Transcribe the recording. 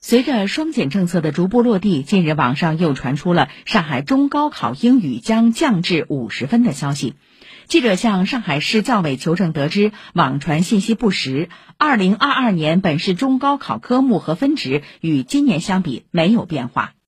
随着双减政策的逐步落地近日网上又传出了上海中高考英语将降至五十分的消息。记者向上海市教委求证得知网传信息不实二零二二年本市中高考科目和分值与今年相比没有变化。